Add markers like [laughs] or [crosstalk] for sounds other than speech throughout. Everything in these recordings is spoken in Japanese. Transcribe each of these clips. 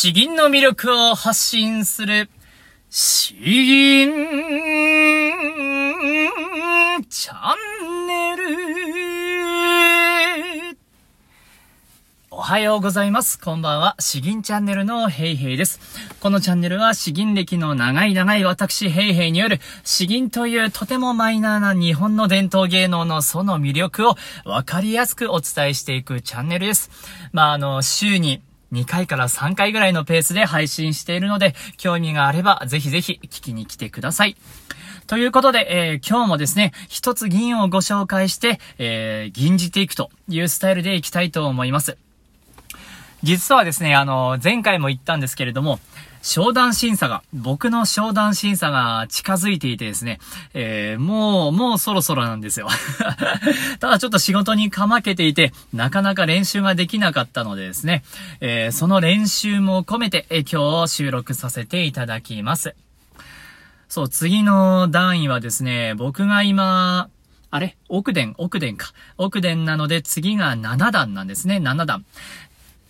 詩吟の魅力を発信する、詩吟チャンネル。おはようございます。こんばんは。詩吟チャンネルのヘイヘイです。このチャンネルは詩吟歴の長い長い私ヘイヘイによる詩吟というとてもマイナーな日本の伝統芸能のその魅力をわかりやすくお伝えしていくチャンネルです。まあ、あの、週に2回から3回ぐらいのペースで配信しているので、興味があればぜひぜひ聞きに来てください。ということで、えー、今日もですね、一つ銀をご紹介して、えー、銀じていくというスタイルでいきたいと思います。実はですね、あの、前回も言ったんですけれども、商談審査が、僕の商談審査が近づいていてですね、えー、もう、もうそろそろなんですよ。[laughs] ただちょっと仕事にかまけていて、なかなか練習ができなかったのでですね、えー、その練習も込めて、え、今日収録させていただきます。そう、次の段位はですね、僕が今、あれ？奥殿、奥殿か。奥殿なので次が7段なんですね、7段。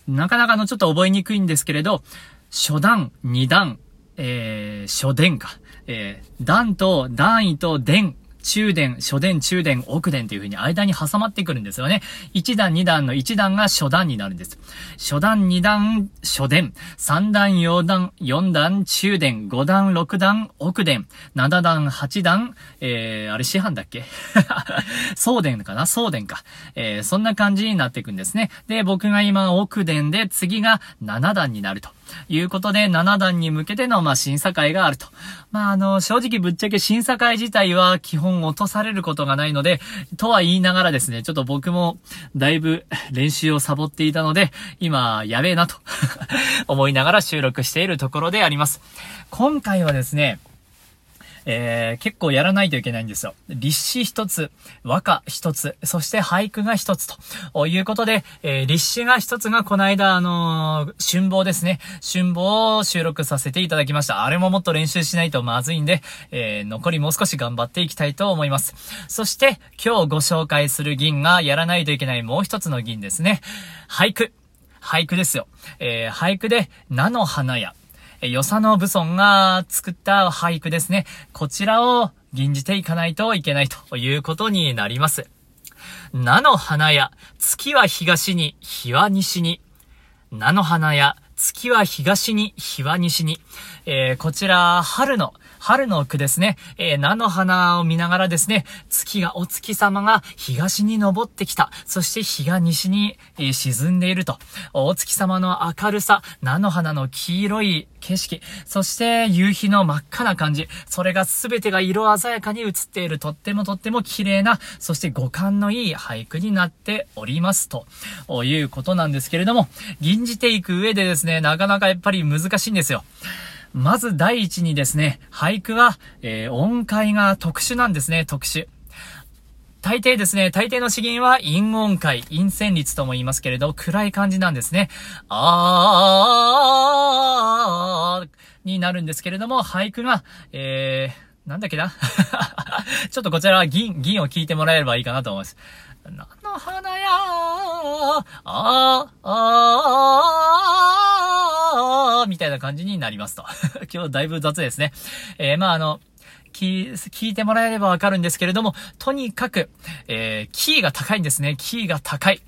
なかなかのちょっと覚えにくいんですけれど、初段、二段、えー、初伝か。えー、段と段位と伝、中伝、初伝、中伝、奥伝という風に間に挟まってくるんですよね。1段、2段の1段が初段になるんです。初段、2段、初伝、3段、4段、4段、中伝、5段、6段、奥伝、7段、8段、えー、あれ師範だっけ？[laughs] 送伝かな？送伝か。えー、そんな感じになっていくんですね。で、僕が今奥伝で次が7段になると。いうことで、7段に向けての、まあ、審査会があると。まあ、あの、正直ぶっちゃけ審査会自体は基本落とされることがないので、とは言いながらですね、ちょっと僕もだいぶ [laughs] 練習をサボっていたので、今、やべえなと [laughs] 思いながら収録しているところであります。今回はですね、えー、結構やらないといけないんですよ。立詩一つ、和歌一つ、そして俳句が一つということで、えー、立詩が一つがこの間、あのー、春望ですね。春望を収録させていただきました。あれももっと練習しないとまずいんで、えー、残りもう少し頑張っていきたいと思います。そして、今日ご紹介する銀がやらないといけないもう一つの銀ですね。俳句。俳句ですよ。えー、俳句で、菜の花や、え与謝野武尊が作った俳句ですね。こちらを吟じていかないといけないということになります。菜の花や、月は東に、日は西に。菜の花や、月は東に、日は西に。えー、こちら、春の、春の句ですね。えー、菜の花を見ながらですね、月が、お月様が東に昇ってきた。そして日が西に、えー、沈んでいると。お月様の明るさ、菜の花の黄色い景色、そして夕日の真っ赤な感じ。それが全てが色鮮やかに映っている。とってもとっても綺麗な、そして五感のいい俳句になっておりますと。いうことなんですけれども、吟じていく上でですね、なかなかやっぱり難しいんですよ。まず第一にですね、俳句は、えー、音階が特殊なんですね、特殊。大抵ですね、大抵の詩吟は陰音階、陰旋律とも言いますけれど、暗い感じなんですね。あーになるんですけれども、俳句が、えー、なんだっけな [laughs] ちょっとこちらは銀、銀を聞いてもらえればいいかなと思います。菜の花やあー、あー、みたいな感じになりますと。[laughs] 今日だいぶ雑ですね。えー、まああの、聞、聞いてもらえればわかるんですけれども、とにかく、えー、キーが高いんですね。キーが高い。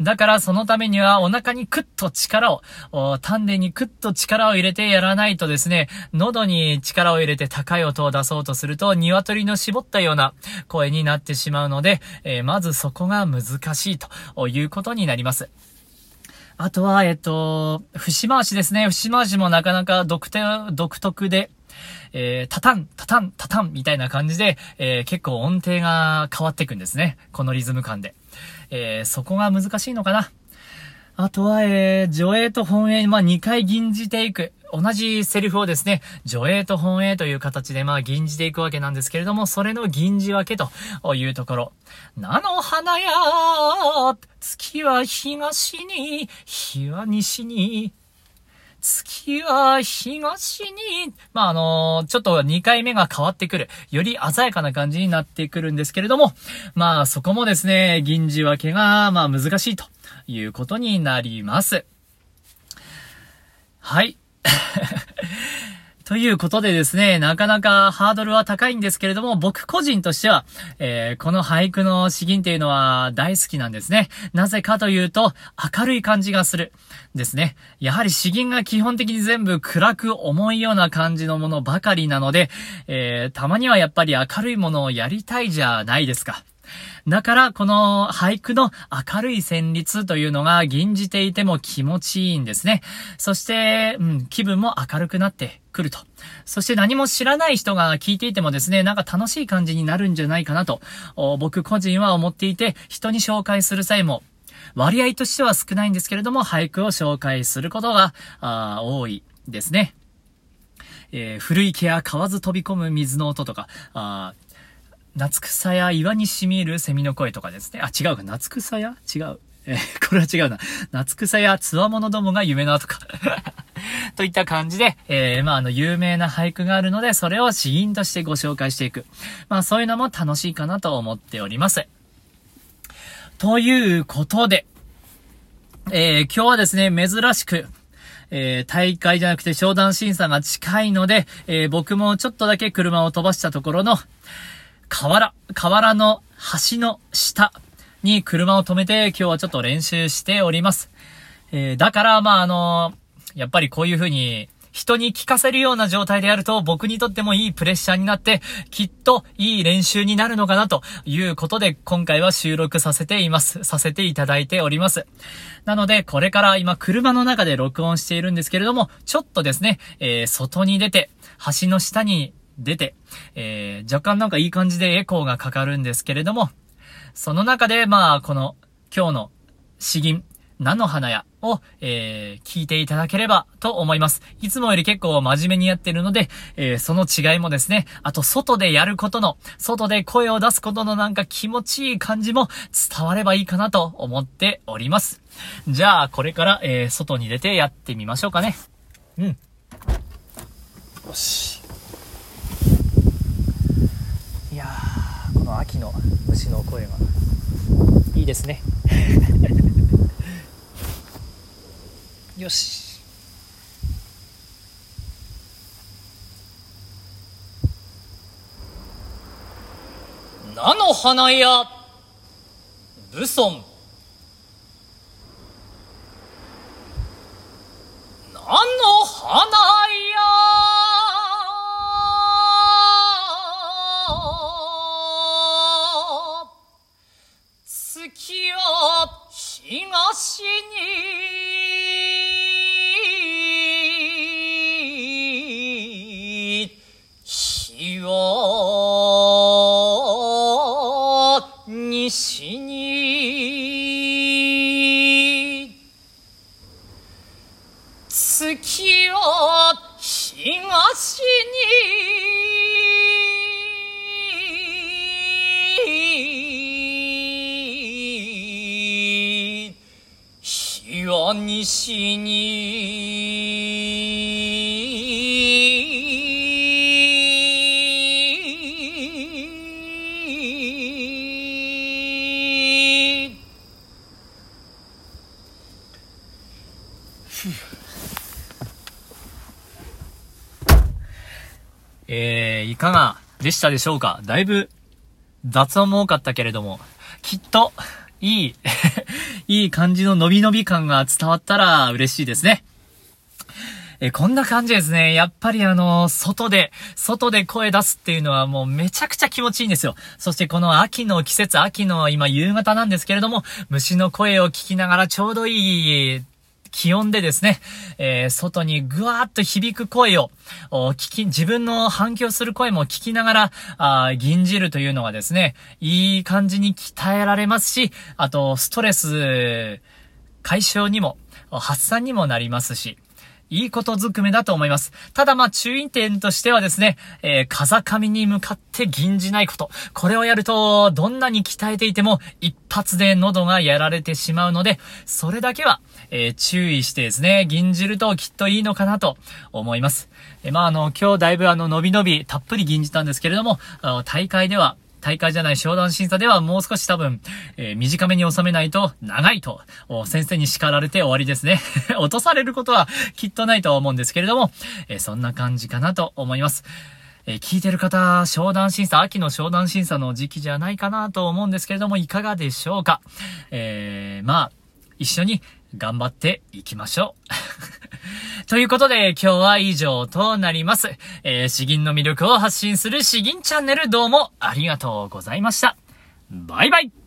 だからそのためにはお腹にクッと力を、丹田にクッと力を入れてやらないとですね、喉に力を入れて高い音を出そうとすると、鶏の絞ったような声になってしまうので、えー、まずそこが難しいということになります。あとは、えっと、節回しですね。節回しもなかなか独独特で、えー、タタン、タタン、タタンみたいな感じで、えー、結構音程が変わっていくんですね。このリズム感で。えー、そこが難しいのかな。あとは、えー、助映と本営、まあ、2回吟じていく。同じセリフをですね、助映と本営という形でまあ吟じていくわけなんですけれども、それの吟じ分けというところ。菜の花や月は東に、日は西に、月は東に、まあ、あのー、ちょっと2回目が変わってくる。より鮮やかな感じになってくるんですけれども、まあ、そこもですね、銀字分けが、まあ、難しいということになります。はい。[laughs] ということでですね、なかなかハードルは高いんですけれども、僕個人としては、えー、この俳句の詩吟っていうのは大好きなんですね。なぜかというと、明るい感じがする。ですね。やはり詩吟が基本的に全部暗く重いような感じのものばかりなので、えー、たまにはやっぱり明るいものをやりたいじゃないですか。だから、この俳句の明るい旋律というのが吟じていても気持ちいいんですね。そして、うん、気分も明るくなってくると。そして何も知らない人が聞いていてもですね、なんか楽しい感じになるんじゃないかなと、僕個人は思っていて、人に紹介する際も、割合としては少ないんですけれども、俳句を紹介することが、あ多いですね。えー、古池や河津飛び込む水の音とか、あ夏草や岩に染みる蝉の声とかですね。あ、違うか。夏草や？違う。えー、[laughs] これは違うな。夏草やつわものどもが夢のとか [laughs] といった感じで、えー、まあ、あの、有名な俳句があるので、それを詩吟としてご紹介していく。まあ、そういうのも楽しいかなと思っております。ということで、えー、今日はですね、珍しく、えー、大会じゃなくて商談審査が近いので、えー、僕もちょっとだけ車を飛ばしたところの、河原、河原の橋の下に車を止めて今日はちょっと練習しております。えー、だから、まあ、あのやっぱりこういう風に人に聞かせるような状態であると僕にとってもいいプレッシャーになってきっといい練習になるのかなということで今回は収録させています。させていただいております。なのでこれから今車の中で録音しているんですけれどもちょっとですね、えー、外に出て橋の下に出て、えー、若干なんかいい感じでエコーがかかるんですけれどもその中でまあこの今日の詩吟菜の花屋を、えー、聞いていただければと思います。いつもより結構真面目にやってるので、えー、その違いもですね、あと外でやることの、外で声を出すことのなんか気持ちいい感じも伝わればいいかなと思っております。じゃあ、これから、えー、外に出てやってみましょうかね。うん。よし。いやー、この秋の虫の声が。いいですね。[laughs] よし。菜の花屋武尊。西に。月は東に。日は西に。えー、いかがでしたでしょうか？だいぶ雑音も多かったけれども、きっと、いい [laughs] いい感じの伸び伸び感が伝わったら嬉しいですね。えこんな感じですね。やっぱりあの、外で、外で声出すっていうのはもうめちゃくちゃ気持ちいいんですよ。そしてこの秋の季節、秋の今夕方なんですけれども、虫の声を聞きながらちょうどいい気温でですね、えー、外にぐわーっと響く声を、聞き、自分の反響する声も聞きながら、あ銀じるというのがですね、いい感じに鍛えられますし、あと、ストレス解消にも、発散にもなりますし、いいことずくめだと思います。ただまあ注意点としてはですね、えー、風上に向かって銀じないこと。これをやると、どんなに鍛えていても一発で喉がやられてしまうので、それだけは、えー、注意してですね、銀じるときっといいのかなと思います。えー、まああの、今日だいぶあの、伸び伸びたっぷり銀じたんですけれども、大会では、大会じゃない商談審査ではもう少し多分、えー、短めに収めないと長いと、先生に叱られて終わりですね。[laughs] 落とされることはきっとないとは思うんですけれども、えー、そんな感じかなと思います。えー、聞いてる方、商談審査、秋の商談審査の時期じゃないかなと思うんですけれども、いかがでしょうか？えー、まあ、一緒に頑張っていきましょう。[laughs] ということで、今日は以上となります。えー、詩吟の魅力を発信する詩吟チャンネルどうもありがとうございました。バイバイ